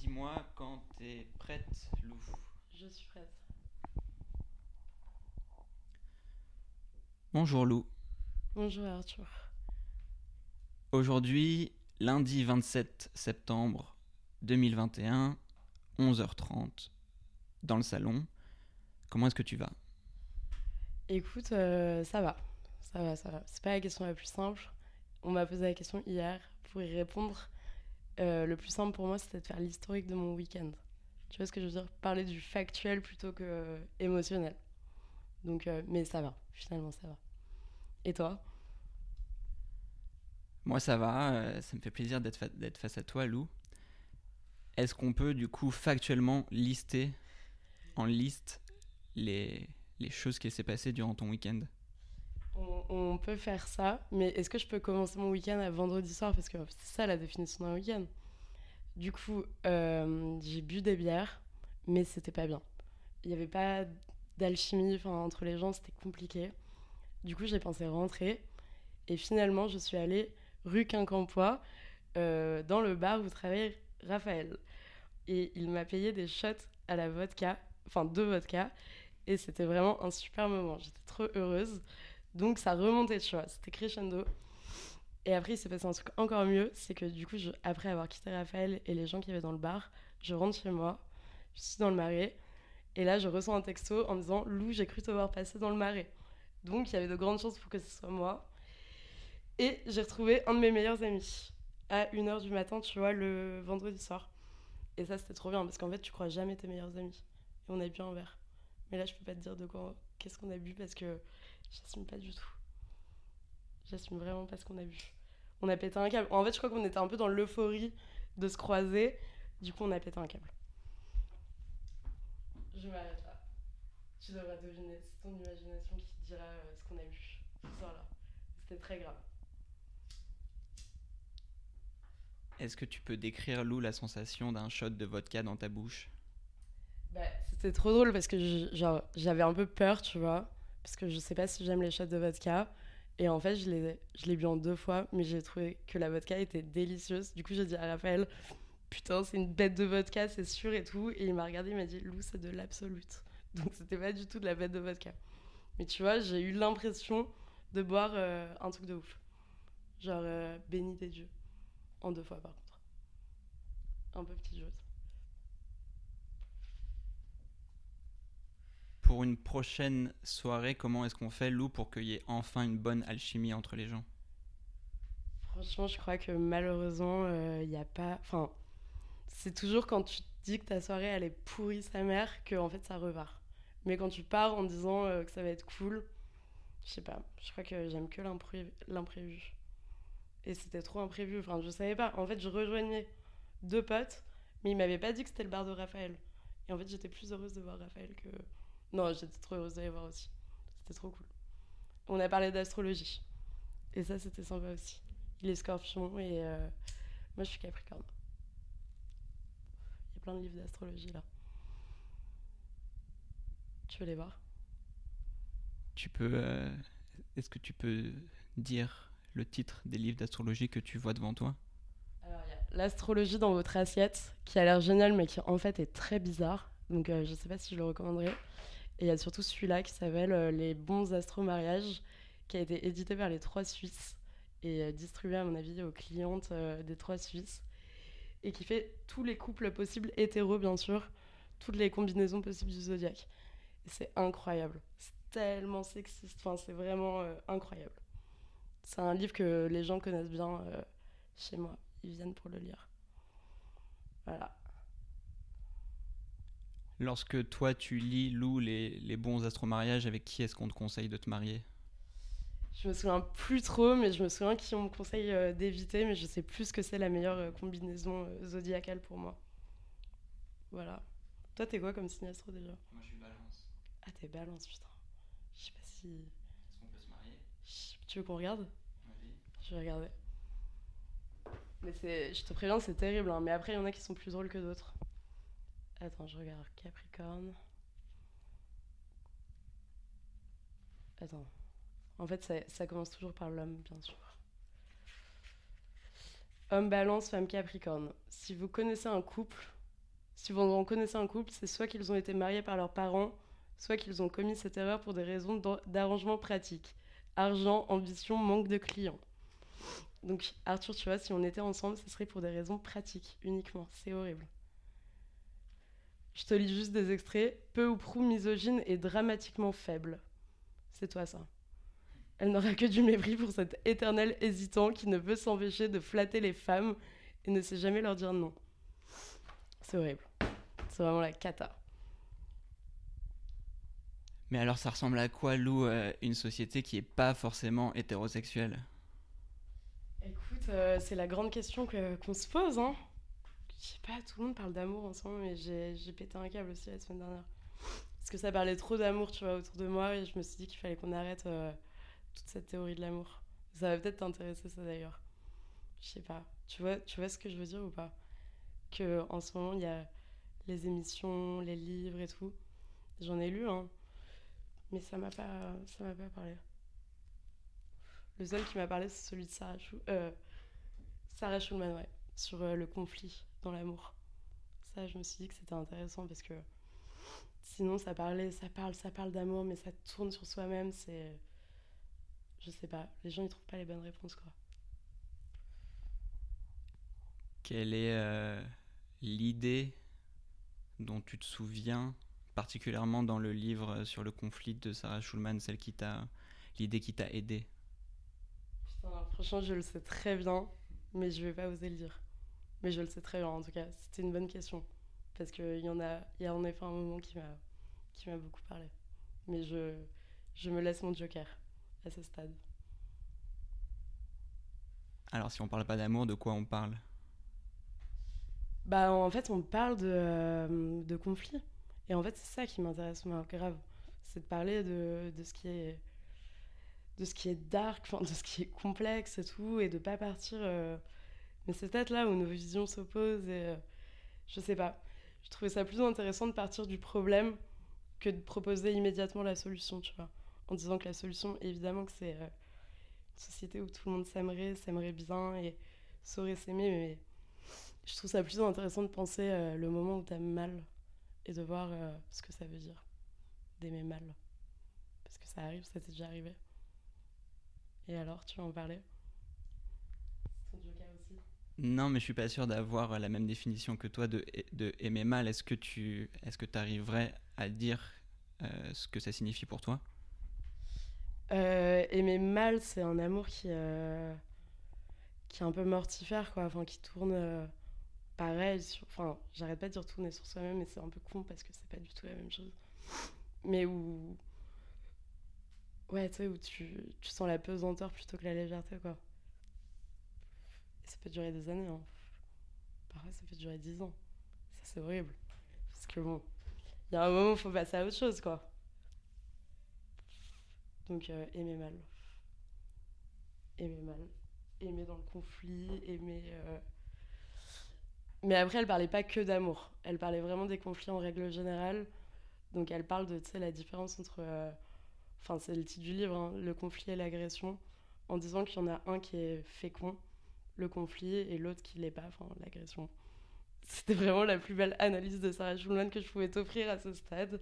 Dis-moi quand t'es prête, Lou. Je suis prête. Bonjour Lou. Bonjour Arthur. Aujourd'hui, lundi 27 septembre 2021, 11h30, dans le salon. Comment est-ce que tu vas? Écoute, euh, ça va. Ça va, ça va. C'est pas la question la plus simple. On m'a posé la question hier. Pour y répondre, euh, le plus simple pour moi, c'était de faire l'historique de mon week-end. Tu vois ce que je veux dire? Parler du factuel plutôt que euh, émotionnel. Donc, euh, mais ça va. Finalement, ça va. Et toi? Moi ça va, ça me fait plaisir d'être face à toi Lou. Est-ce qu'on peut du coup factuellement lister en liste les, les choses qui s'est passées durant ton week-end? On, peut faire ça, mais est-ce que je peux commencer mon week-end à vendredi soir? Parce que c'est ça la définition d'un week-end. Du coup, euh, j'ai bu des bières, mais c'était pas bien. Il n'y avait pas d'alchimie entre les gens, c'était compliqué. Du coup, j'ai pensé rentrer. Et finalement, je suis allée rue Quincampoix, euh, dans le bar où travaille Raphaël. Et il m'a payé des shots à la vodka, enfin deux vodka. Et c'était vraiment un super moment. J'étais trop heureuse. Donc ça remontait, tu vois, c'était crescendo. Et après, il s'est passé un truc encore mieux, c'est que du coup, après avoir quitté Raphaël et les gens qui avaient dans le bar, je rentre chez moi, je suis dans le marais, et là, je reçois un texto en disant Lou, j'ai cru te voir passer dans le marais. Donc, il y avait de grandes chances pour que ce soit moi. Et j'ai retrouvé un de mes meilleurs amis à 1h du matin, tu vois, le vendredi soir. Et ça, c'était trop bien, parce qu'en fait, tu crois jamais tes meilleurs amis. Et on a bu un verre. Mais là, je peux pas te dire de quoi, qu'est-ce qu'on a bu, parce que J'assume pas du tout. J'assume vraiment pas ce qu'on a vu. On a pété un câble. En fait, je crois qu'on était un peu dans l'euphorie de se croiser. Du coup, on a pété un câble. Je m'arrête là. Tu devras deviner. C'est ton imagination qui te dira euh, ce qu'on a vu ce soir-là. C'était très grave. Est-ce que tu peux décrire Lou la sensation d'un shot de vodka dans ta bouche? Bah, c'était trop drôle parce que j'avais un peu peur, tu vois. Parce que je sais pas si j'aime les shots de vodka. Et en fait, je l'ai, bu en deux fois, mais j'ai trouvé que la vodka était délicieuse. Du coup, j'ai dit à Raphaël, putain, c'est une bête de vodka, c'est sûr et tout. Et il m'a regardé, il m'a dit, Lou, c'est de l'absolute. Donc, c'était pas du tout de la bête de vodka. Mais tu vois, j'ai eu l'impression de boire euh, un truc de ouf. Genre, euh, béni des dieux. En deux fois, par contre. Un peu petit jeu. Pour une prochaine soirée, comment est-ce qu'on fait Lou pour qu'il y ait enfin une bonne alchimie entre les gens? Franchement, je crois que malheureusement, il n'y a pas. Enfin, c'est toujours quand tu te dis que ta soirée elle est pourrie sa mère que en fait ça repart. Mais quand tu pars en disant euh, que ça va être cool, je sais pas. Je crois que j'aime que l'impré- l'imprévu. Et c'était trop imprévu. Enfin, je savais pas. En fait, je rejoignais deux potes, mais ils m'avaient pas dit que c'était le bar de Raphaël. Et en fait, j'étais plus heureuse de voir Raphaël que. Non, j'étais trop heureuse d'aller voir aussi. C'était trop cool. On a parlé d'astrologie. Et ça, c'était sympa aussi. Il est scorpion et euh, moi je suis capricorne. Il y a plein de livres d'astrologie là. Tu veux les voir? Tu peux. euh, Est-ce que tu peux dire le titre des livres d'astrologie que tu vois devant toi? Alors, il y a l'astrologie dans votre assiette qui a l'air génial mais qui en fait est très bizarre. Donc euh, je sais pas si je le recommanderais. Et il y a surtout celui-là qui s'appelle euh, Les bons astro-mariages qui a été édité par les trois Suisses et euh, distribué à mon avis aux clientes euh, des trois Suisses et qui fait tous les couples possibles hétéros bien sûr, toutes les combinaisons possibles du zodiaque. C'est incroyable. C'est tellement sexiste. Enfin, c'est vraiment incroyable. C'est un livre que les gens connaissent bien chez moi. Ils viennent pour le lire. Voilà. Lorsque toi tu lis Lou les, les bons astromariages, avec qui est-ce qu'on te conseille de te marier? Je me souviens plus trop, mais je me souviens qui on me conseille euh, d'éviter, mais je sais plus ce que c'est la meilleure euh, combinaison euh, zodiacale pour moi. Voilà. Toi, t'es quoi comme signe astro déjà? Moi je suis balance. Ah, t'es balance, putain. Je sais pas si. Est-ce qu'on peut se marier? Tu veux qu'on regarde? Vas-y. Je vais regarder. Mais c'est, je te préviens, c'est terrible. hein, Mais après, il y en a qui sont plus drôles que d'autres. Attends, je regarde. Capricorne. Attends. En fait, ça, commence toujours par l'homme, bien sûr. Homme balance, femme capricorne. Si vous connaissez un couple Si vous en connaissez un couple, c'est soit qu'ils ont été mariés par leurs parents, soit qu'ils ont commis cette erreur pour des raisons d'arrangement pratique. Argent, ambition, manque de clients. Donc Arthur, tu vois, si on était ensemble, ce serait pour des raisons pratiques uniquement. C'est horrible. Je te lis juste des extraits. Peu ou prou misogyne et dramatiquement faible. C'est toi ça. Elle n'aura que du mépris pour cet éternel hésitant qui ne veut s'empêcher de flatter les femmes et ne sait jamais leur dire non. C'est horrible. C'est vraiment la cata. Mais alors ça ressemble à quoi, Lou, euh, une société qui est pas forcément hétérosexuelle? Écoute, euh, c'est la grande question qu'on se pose, hein. Je sais pas, tout le monde parle d'amour ensemble, mais j'ai pété un câble aussi la semaine dernière. Parce que ça parlait trop d'amour, tu vois, autour de moi, et je me suis dit qu'il fallait qu'on arrête euh, toute cette théorie de l'amour. Ça va peut-être t'intéresser, ça d'ailleurs. Je sais pas. Tu vois, tu vois ce que je veux dire ou pas? Que en ce moment, il y a les émissions, les livres et tout. J'en ai lu, hein. Mais ça m'a pas, ça m'a pas parlé. Le seul qui m'a parlé, c'est celui de Sarah, euh, Sarah Schulman, ouais, sur euh, le conflit dans l'amour. Ça, je me suis dit que c'était intéressant parce que sinon, ça parlait, ça parle, ça parle d'amour, mais ça tourne sur soi-même. C'est, je sais pas, les gens ils trouvent pas les bonnes réponses, quoi. Quelle est euh, l'idée dont tu te souviens particulièrement dans le livre sur le conflit de Sarah Schulman, celle qui t'a, l'idée qui t'a aidé franchement, je le sais très bien, mais je vais pas oser le dire. Mais je le sais très bien, en tout cas. C'était une bonne question. Parce qu'il y en a, il y a en effet un moment qui m'a, beaucoup parlé. Mais je, je me laisse mon joker à ce stade. Alors, si on parle pas d'amour, de quoi on parle? Bah, en fait, on parle de, euh, de conflit. Et en fait, c'est ça qui m'intéresse, moi, grave. C'est de parler de, de ce qui est de ce qui est dark, de ce qui est complexe et tout, et de pas partir. Euh, mais c'est peut-être là où nos visions s'opposent et euh, je sais pas. Je trouvais ça plus intéressant de partir du problème que de proposer immédiatement la solution, tu vois. En disant que la solution, évidemment, que c'est euh, une société où tout le monde s'aimerait, s'aimerait bien et saurait s'aimer, mais je trouve ça plus intéressant de penser le moment où t'as mal et de voir ce que ça veut dire d'aimer mal. Parce que ça arrive, ça t'est déjà arrivé. Et alors, tu vas en parler? Non, mais je suis pas sûr d'avoir la même définition que toi de, aimer mal. Est-ce que tu est-ce que arriverais à dire euh, ce que ça signifie pour toi? Euh, Aimer mal, c'est un amour qui, euh, qui est un peu mortifère, quoi. Enfin, qui tourne pareil. Enfin, j'arrête pas de dire tourner sur soi-même, mais c'est un peu con parce que c'est pas du tout la même chose. Mais où Ouais, tu sais, où tu, tu, sens la pesanteur plutôt que la légèreté, quoi. Ça peut durer des années, hein. Parfois, ça peut durer dix ans. Ça, c'est horrible. Parce que bon, il y a un moment où il faut passer à autre chose, quoi. Donc, euh, aimer mal. Aimer mal. Aimer dans le conflit, aimer. Euh, mais après, elle parlait pas que d'amour. Elle parlait vraiment des conflits en règle générale. Donc, elle parle de, la différence entre. Euh, enfin c'est le titre du livre, hein, le conflit et l'agression, en disant qu'il y en a un qui est fécond, le conflit, et l'autre qui l'est pas, enfin l'agression. C'était vraiment la plus belle analyse de Sarah Schulman que je pouvais t'offrir à ce stade.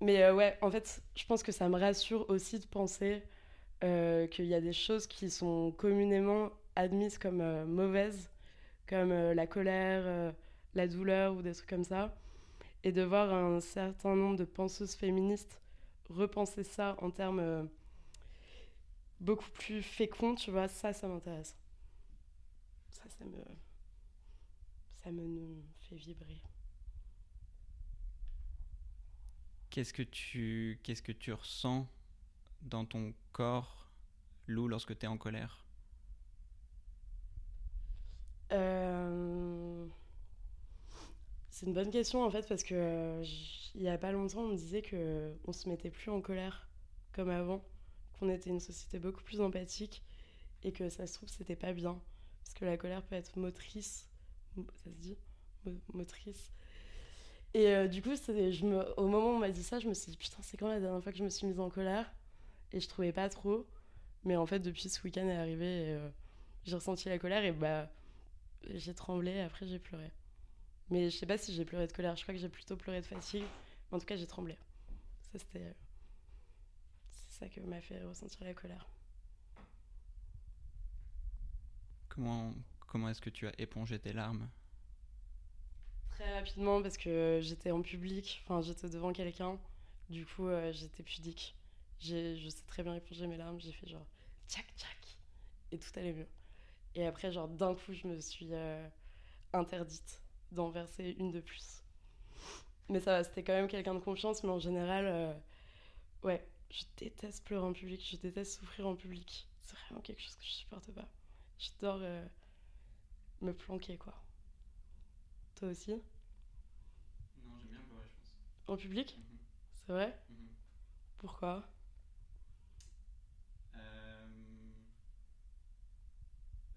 Mais euh, ouais, en fait, je pense que ça me rassure aussi de penser euh, qu'il y a des choses qui sont communément admises comme euh, mauvaises, comme la colère, la douleur ou des trucs comme ça. Et de voir un certain nombre de penseuses féministes repenser ça en termes beaucoup plus féconds, tu vois, ça, ça m'intéresse. Ça, ça me, ça me fait vibrer. Qu'est-ce que tu, qu'est-ce que tu ressens dans ton corps, Lou, lorsque tu es en colère? Euh... C'est une bonne question en fait parce que euh, il y a pas longtemps on me disait que on se mettait plus en colère comme avant, qu'on était une société beaucoup plus empathique et que ça se trouve c'était pas bien parce que la colère peut être motrice, ça se dit motrice. Et euh, du coup, au moment où on m'a dit ça, je me suis dit putain c'est quand la dernière fois que je me suis mise en colère? Et je trouvais pas trop. Mais en fait depuis ce week-end est arrivé, euh, j'ai ressenti la colère et bah j'ai tremblé. Après j'ai pleuré. Mais je sais pas si j'ai pleuré de colère. Je crois que j'ai plutôt pleuré de fatigue. En tout cas, j'ai tremblé. Ça, c'était. C'est ça que m'a fait ressentir la colère. Comment, comment est-ce que tu as épongé tes larmes? Très rapidement, parce que j'étais en public, enfin, j'étais devant quelqu'un. Du coup, euh, j'étais pudique. Je sais très bien éponger mes larmes. J'ai fait genre tchac tchac. Et tout allait mieux. Et après, genre, d'un coup, je me suis euh, interdite d'en verser une de plus. Mais ça va, c'était quand même quelqu'un de confiance, mais en général, euh, ouais, je déteste pleurer en public, je déteste souffrir en public. C'est vraiment quelque chose que je supporte pas. J'adore euh, me planquer, quoi. Toi aussi? Non, j'aime bien pleurer, je pense. En public? Mhm. C'est vrai? Mhm. Pourquoi? Euh,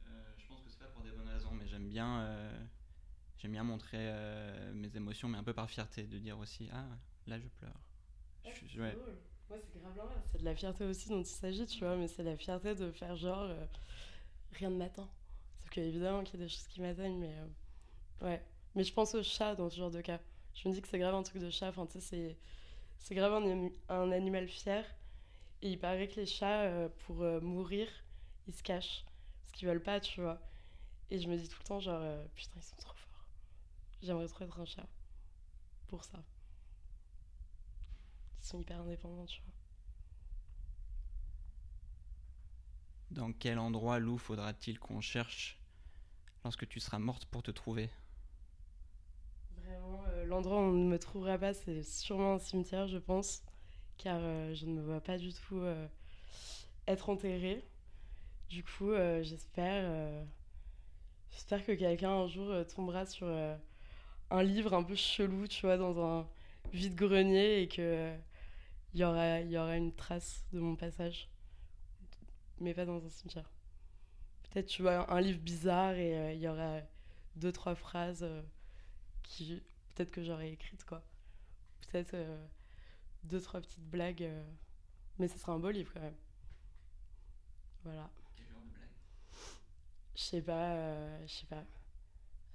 euh, je pense que c'est pas pour des bonnes raisons, mais j'aime bien, j'aime bien montrer mes émotions, mais un peu par fierté, de dire aussi ah là je pleure. Je suis- ouais. Moi, c'est grave. C'est de la fierté aussi dont il s'agit, tu vois, mais c'est la fierté de faire genre euh, rien ne m'atteint. Sauf qu'évidemment qu'il y a des choses qui m'atteignent, mais euh, ouais. Mais je pense au chat dans ce genre de cas. Je me dis que c'est grave un truc de chat, enfin, tu sais, c'est, grave un, animal fier. Et il paraît que les chats, euh, pour euh, mourir, ils se cachent. Parce qu'ils veulent pas, tu vois. Et je me dis tout le temps, genre, putain, ils sont trop forts. J'aimerais trop être un chat. Pour ça. Ils sont hyper indépendants, tu vois. Dans quel endroit, Lou, faudra-t-il qu'on cherche lorsque tu seras morte pour te trouver? Vraiment, euh, l'endroit où on ne me trouvera pas, c'est sûrement un cimetière, je pense, car euh, je ne me vois pas du tout euh, être enterrée. Du coup, j'espère, j'espère que quelqu'un un jour tombera sur un livre un peu chelou, tu vois, dans un vide-grenier et que il y aura une trace de mon passage, mais pas dans un cimetière. Peut-être, tu vois, un livre bizarre et euh, il y aura deux, trois phrases. euh, qui peut-être que j'aurais écrite quoi. Peut-être euh, deux trois petites blagues, euh, mais ce sera un beau livre quand même. Voilà. Quel genre de blague? Je sais pas, je sais pas.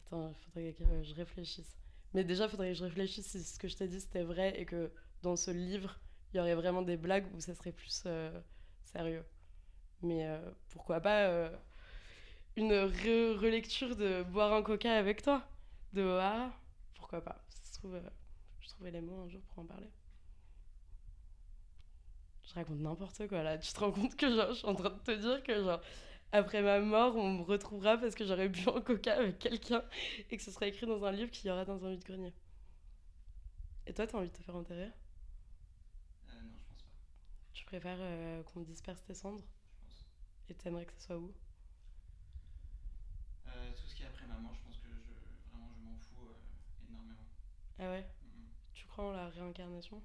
Attends, il faudrait que je réfléchisse. Mais déjà, il faudrait que je réfléchisse si ce que je t'ai dit c'était vrai et que dans ce livre, il y aurait vraiment des blagues où ça serait plus sérieux. Mais euh, pourquoi pas euh, une re- relecture de boire un coca avec toi De O'Hara Pourquoi pas Ça se trouve, euh, je trouverai les mots un jour pour en parler. Je raconte n'importe quoi là. Tu te rends compte que genre, je suis en train de te dire que genre, après ma mort, on me retrouvera parce que j'aurais bu un coca avec quelqu'un et que ce sera écrit dans un livre qu'il y aura dans un vide-grenier. Et toi, t'as envie de te faire enterrer? Euh, Non, je pense pas. Tu préfères euh, qu'on disperse tes cendres? Et t'aimerais que ce soit où? Euh, tout ce qui est après ma mort, je pense que je, vraiment je m'en fous euh, énormément. Ah ouais? Tu crois en la réincarnation?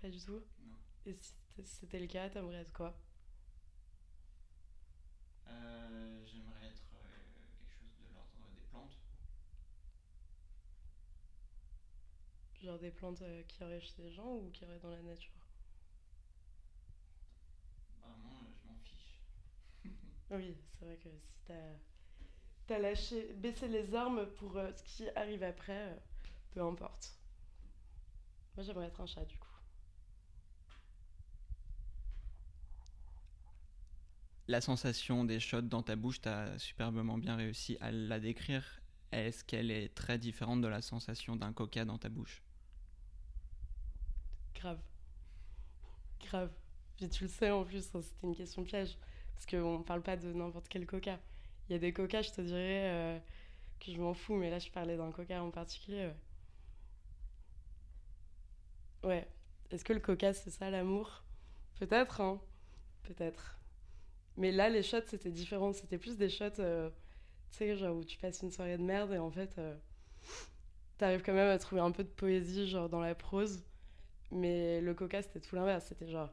Pas du tout? Non. Et si c'était- le cas, t'aimerais être quoi? Euh, J'aimerais être quelque chose de l'ordre des plantes. Genre des plantes qui auraient chez les gens ou qui auraient dans la nature Vraiment, euh, je m'en fiche. Oui, c'est vrai que si t'as lâché, baissé les armes pour euh, ce qui arrive après, euh, peu importe. Moi j'aimerais être un chat du coup. La sensation des shots dans ta bouche, t'as superbement bien réussi à la décrire. Est-ce qu'elle est très différente de la sensation d'un coca dans ta bouche? Grave. Grave. Puis tu le sais en plus, hein, c'était une question piège. Parce qu'on parle pas de n'importe quel coca. Il y a des coca, je te dirais euh, que je m'en fous, mais là je parlais d'un coca en particulier. Ouais. Ouais. Est-ce que le coca c'est ça l'amour? Peut-être, hein. Peut-être. Mais là, les shots c'était différent. C'était plus des shots, euh, tu sais, genre où tu passes une soirée de merde et en fait, euh, t'arrives quand même à trouver un peu de poésie, genre dans la prose. Mais le coca, c'était tout l'inverse. C'était genre.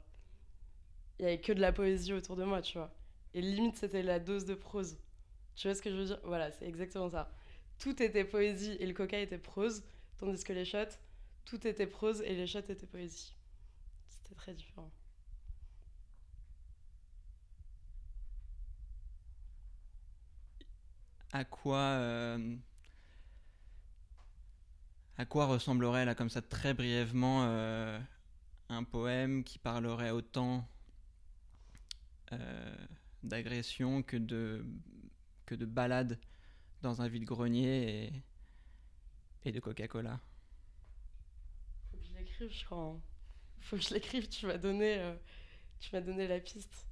Il y avait que de la poésie autour de moi, tu vois. Et limite, c'était la dose de prose. Tu vois ce que je veux dire? Voilà, c'est exactement ça. Tout était poésie et le coca était prose, tandis que les shots, tout était prose et les shots étaient poésie. C'était très différent. À quoi, euh, quoi ressemblerait là comme ça très brièvement euh, un poème qui parlerait autant d'agression que de que de balade dans un vide-grenier et, et de Coca-Cola Faut que je l'écrive, je crois. hein. Faut que je l'écrive, tu m'as donné, euh, donné la piste.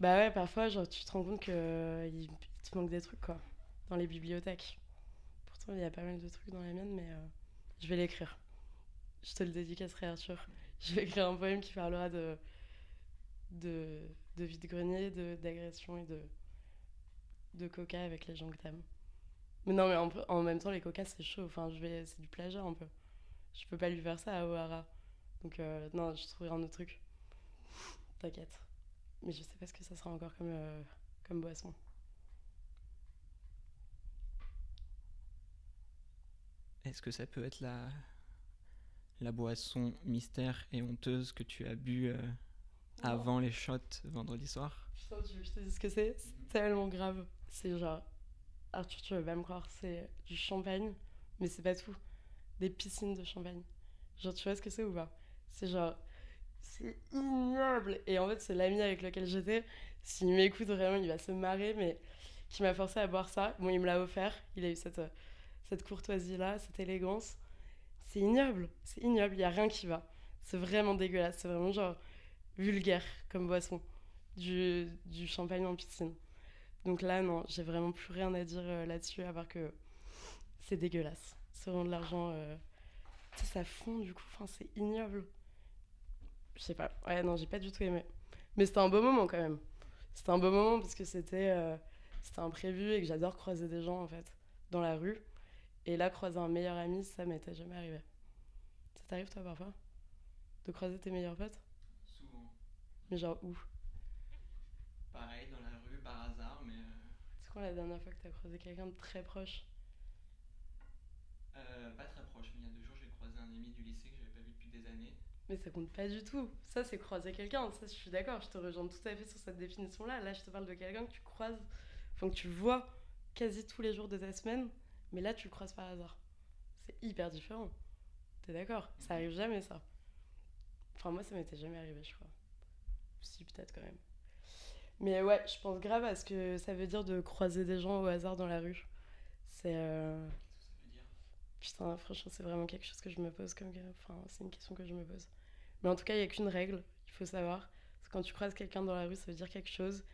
Bah ouais, parfois, genre, tu te rends compte qu'il il te manque des trucs, quoi, dans les bibliothèques. Pourtant, il y a pas mal de trucs dans la mienne, mais euh, je vais l'écrire. Je te le dédicacerai, Arthur. Je vais écrire un poème qui parlera de, de, de vide-grenier, de- d'agression et de, de coca avec les gens que t'aimes. Mais non, mais en, en même temps, les coca, c'est chaud. Enfin, je vais, c'est du plagiat un peu. Je peux pas lui faire ça à O'Hara. Donc, euh, non, je trouverai un autre truc. T'inquiète. Mais je sais pas ce que ça sera encore comme, euh, comme boisson. Est-ce que ça peut être la, la boisson mystère et honteuse que tu as bu euh, avant les shots vendredi soir Putain, tu veux que je te dise ce que c'est? C'est tellement grave. C'est genre. Arthur, tu vas pas me croire, c'est du champagne, mais c'est pas tout. Des piscines de champagne. Genre, tu vois ce que c'est ou pas? C'est genre. C'est ignoble Et en fait, c'est l'ami avec lequel j'étais. S'il m'écoute vraiment, il va se marrer, mais qui m'a forcé à boire ça. Bon, il me l'a offert. Il a eu cette, cette courtoisie-là, cette élégance. C'est ignoble. C'est ignoble. Il y a rien qui va. C'est vraiment dégueulasse. C'est vraiment genre vulgaire comme boisson du, champagne en piscine. Donc là, non, j'ai vraiment plus rien à dire euh, là-dessus, à part que c'est dégueulasse. C'est vraiment de l'argent. euh, Tu ça fond du coup, c'est ignoble. Je sais pas. Ouais, non, j'ai pas du tout aimé. Mais c'était un beau moment quand même. C'était un beau moment parce que c'était euh, c'était imprévu et que j'adore croiser des gens en fait, dans la rue. Et là, croiser un meilleur ami, ça m'était jamais arrivé. Ça t'arrive toi parfois? De croiser tes meilleurs potes? Mais genre où? Pareil, dans la rue, par hasard, mais... C'est quand la dernière fois que t'as croisé quelqu'un de très proche? Euh, pas très proche, mais il y a deux jours, j'ai croisé un ami du lycée que j'avais pas vu depuis des années. Mais ça compte pas du tout. Ça, c'est croiser quelqu'un. Ça, je suis d'accord. Je te rejoins tout à fait sur cette définition-là. Là, je te parle de quelqu'un que tu croises, enfin que tu vois quasi tous les jours de ta semaine, mais là, tu le croises par hasard. C'est hyper différent. T'es d'accord? Ça arrive jamais, ça. Enfin, moi, ça m'était jamais arrivé, je crois. Si, peut-être quand même. Mais ouais, je pense grave à ce que ça veut dire de croiser des gens au hasard dans la rue. C'est. euh, que Putain, franchement, c'est vraiment quelque chose que je me pose comme. Enfin, c'est une question que je me pose. Mais en tout cas, il n'y a qu'une règle, il faut savoir. C'est quand tu croises quelqu'un dans la rue, ça veut dire quelque chose.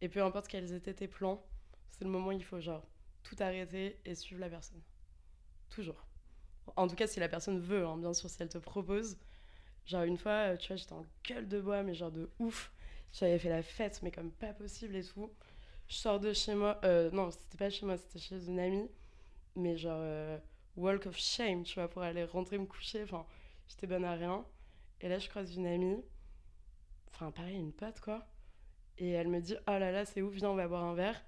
Et peu importe quels étaient tes plans, c'est le moment où il faut, genre, tout arrêter et suivre la personne. Toujours. En tout cas, si la personne veut, hein, bien sûr, si elle te propose. Genre, une fois, euh, tu vois, j'étais en gueule de bois, mais genre de ouf. J'avais fait la fête, mais comme pas possible et tout. Je sors de chez moi. Euh, non, c'était pas chez moi, c'était chez une amie. Mais genre. euh, walk of shame, tu vois, pour aller rentrer me coucher. Enfin, j'étais bonne à rien. Et là, je croise une amie, enfin, pareil, une pote, quoi. Et elle me dit, oh là là, c'est ouf, viens, on va boire un verre.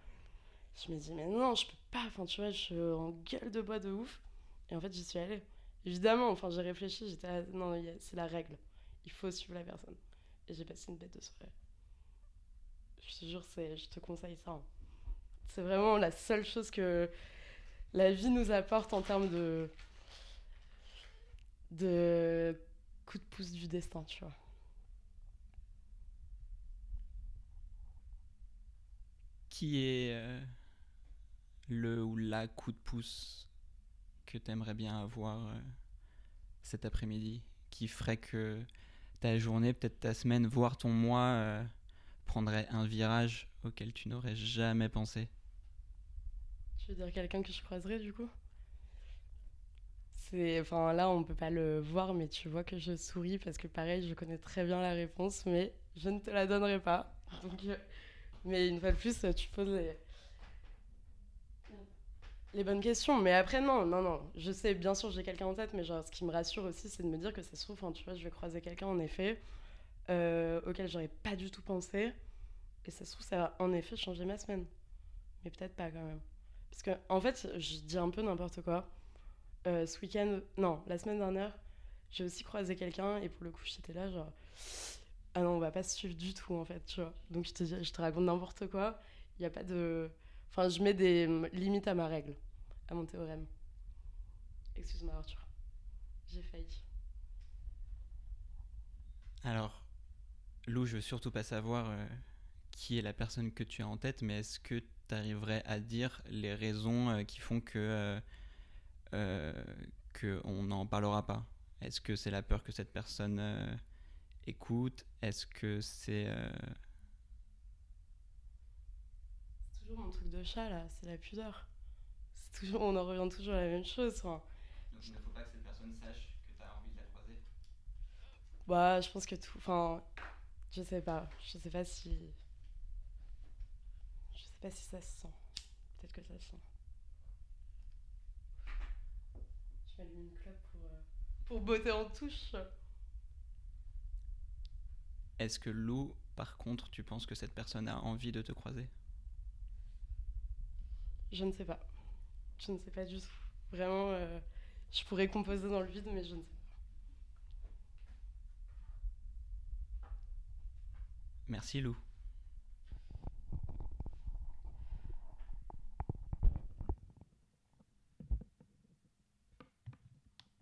Je me dis, mais non, je peux pas, enfin, tu vois, je suis en gueule de bois de ouf. Et en fait, j'y suis allée. Évidemment, enfin, j'ai réfléchi, j'étais, à- non, c'est la règle. Il faut suivre la personne. Et j'ai passé une bête de soirée. Je te jure, je te conseille ça. hein. C'est vraiment la seule chose que la vie nous apporte en termes de de coup de pouce du destin, tu vois. Qui est euh, le ou la coup de pouce que t'aimerais bien avoir euh, cet après-midi Qui ferait que ta journée, peut-être ta semaine, voire ton mois euh, prendrait un virage auquel tu n'aurais jamais pensé? Tu veux dire quelqu'un que je croiserais du coup? Enfin là on peut pas le voir mais tu vois que je souris parce que pareil, je connais très bien la réponse mais je ne te la donnerai pas. Donc euh, mais une fois de plus, tu poses les les bonnes questions. Mais après, non, non, non. Je sais, bien sûr, j'ai quelqu'un en tête, mais genre, ce qui me rassure aussi, c'est de me dire que ça se trouve, tu vois, je vais croiser quelqu'un, en effet, euh, auquel j'aurais pas du tout pensé. Et ça se trouve, ça va en effet changer ma semaine. Mais peut-être pas quand même. Parce que, en fait, je dis un peu n'importe quoi. Euh, ce week-end, non, la semaine dernière, j'ai aussi croisé quelqu'un, et pour le coup, j'étais là, genre, ah non, on va pas se suivre du tout, en fait, tu vois. Donc, je te, je te raconte n'importe quoi. Il n'y a pas de. Enfin, je mets des mm, limites à ma règle, à mon théorème. Excuse-moi, Arthur. J'ai failli. Alors, Lou, je veux surtout pas savoir euh, qui est la personne que tu as en tête, mais est-ce que tu arriverais à dire les raisons euh, qui font que euh, euh, que on n'en parlera pas? Est-ce que c'est la peur que cette personne écoute? Est-ce que C'est toujours mon truc de chat là, c'est la pudeur. C'est toujours, on en revient toujours à la même chose. enfin. Donc il ne faut pas que cette personne sache que tu as envie de la croiser Bah, je pense que tout. Enfin, je sais pas. Je sais pas si. Je sais pas si ça se sent. Peut-être que ça se sent. Je vais allumer une clope pour. euh, Pour botter en touche. Est-ce que Lou, par contre, tu penses que cette personne a envie de te croiser? Je ne sais pas. Je ne sais pas du tout. Vraiment, euh, je pourrais composer dans le vide, mais je ne sais pas. Merci Lou.